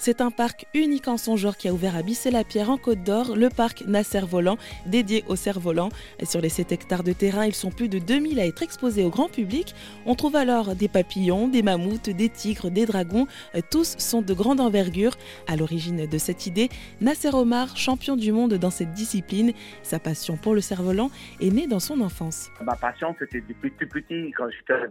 C'est un parc unique en son genre qui a ouvert à Bissé-la-Pierre en Côte d'Or, le parc Nasser Volant, dédié aux cerfs-volants. Sur les 7 hectares de terrain, ils sont plus de 2000 à être exposés au grand public. On trouve alors des papillons, des mammouths, des tigres, des dragons. Tous sont de grande envergure. À l'origine de cette idée, Nasser Omar, champion du monde dans cette discipline, sa passion pour le cerf-volant est née dans son enfance. Ma passion, c'était depuis tout petit, quand j'étais à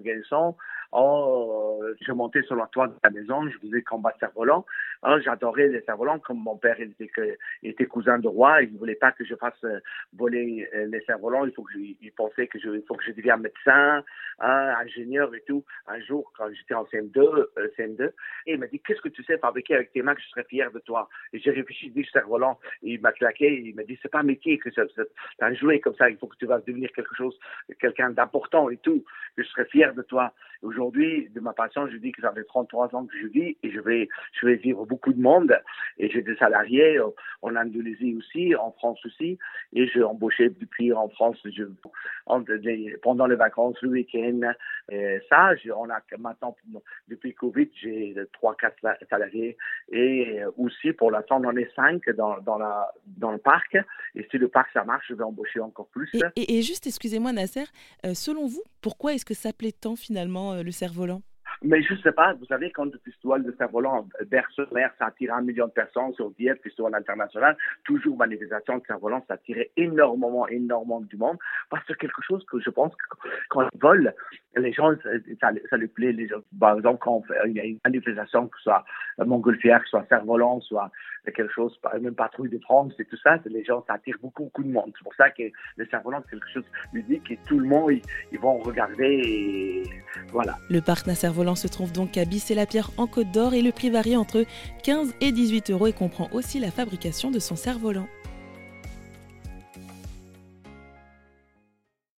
Oh, je montais sur la toit de la maison, je faisais combat cerf-volant. Oh, j'adorais les cerfs-volants, comme mon père était, était cousin de roi, il ne voulait pas que je fasse euh, voler euh, les cerfs-volants. Il faut que je, il pensait que je, il faut que je devienne médecin, hein, ingénieur et tout. Un jour, quand j'étais en CM2, euh, CM2, et il m'a dit, qu'est-ce que tu sais fabriquer avec tes mains que je serais fier de toi? Et j'ai réfléchi, dit cerf-volant. Il m'a claqué, il m'a dit, c'est pas métier que c'est un jouet comme ça, il faut que tu vas devenir quelque chose, quelqu'un d'important et tout, que je serais fier de toi. Aujourd'hui, de ma passion, je dis que ça fait 33 ans que je vis et je vais, je vais vivre beaucoup de monde. Et j'ai des salariés en Indonésie aussi, en France aussi. Et j'ai embauché depuis en France, je, pendant les vacances, le week-end. Et ça, on a maintenant, depuis Covid, j'ai 3-4 salariés. Et aussi, pour l'instant, on en est 5 dans, dans, la, dans le parc. Et si le parc, ça marche, je vais embaucher encore plus. Et, et juste, excusez-moi, Nasser, euh, selon vous, pourquoi est-ce que ça plaît tant finalement euh, le cerf-volant? Mais je ne sais pas, vous savez, quand le festival de Cerf-Volant mer ça attire un million de personnes sur Dieppe, festival international, toujours manifestation de Cerf-Volant, ça attirait énormément, énormément du monde, parce que quelque chose que je pense que quand ils volent, les gens, ça, ça lui plaît. Les gens, par exemple, quand il y a une manifestation, que ce soit Montgolfière, que ce soit Cerf-Volant, soit quelque chose, même Patrouille de France et tout ça, les gens, ça attire beaucoup, beaucoup de monde. C'est pour ça que le Cerf-Volant, c'est quelque chose de ludique et tout le monde, ils, vont regarder voilà. Le parc Nasser Volant se trouve donc à Bissé-la-Pierre en Côte d'Or et le prix varie entre 15 et 18 euros et comprend aussi la fabrication de son cerf-volant.